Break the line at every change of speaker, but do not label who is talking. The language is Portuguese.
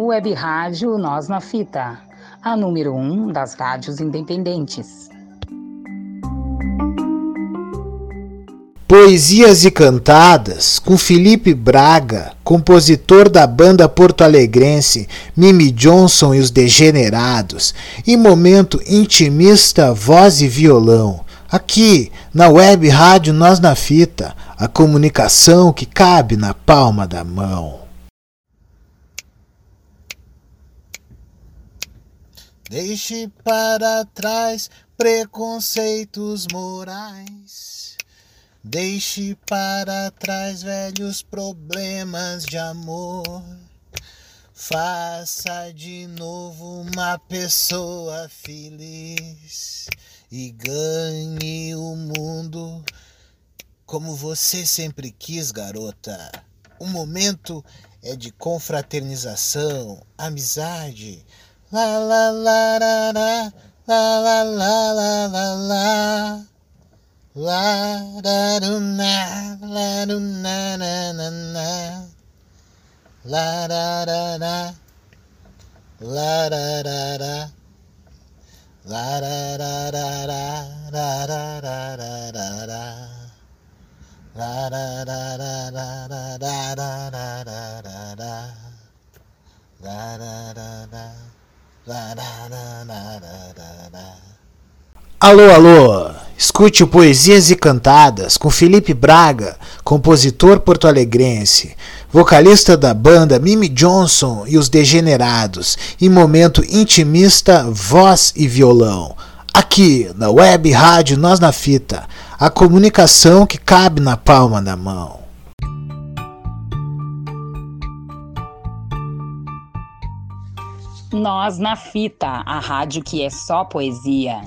Web Rádio Nós na Fita, a número um das rádios independentes.
Poesias e Cantadas, com Felipe Braga, compositor da banda porto-alegrense Mimi Johnson e os Degenerados, e momento intimista voz e violão. Aqui, na web rádio Nós na Fita, a comunicação que cabe na palma da mão. Deixe para trás preconceitos morais. Deixe para trás velhos problemas de amor. Faça de novo uma pessoa feliz e ganhe o mundo como você sempre quis, garota. O momento é de confraternização, amizade. La la la la la la la la la la la la da do na la do na na na na la da da da la da da da la da da da da da da da da da da La da da da da da da da da da da da. Da da da. Da da da da da da. Alô, alô! Escute o Poesias e Cantadas com Felipe Braga, compositor porto-alegrense, vocalista da banda Mimi Johnson e os Degenerados, em momento intimista, voz e violão. Aqui na Web Rádio Nós na Fita a comunicação que cabe na palma da mão.
Nós na Fita, a rádio que é só poesia.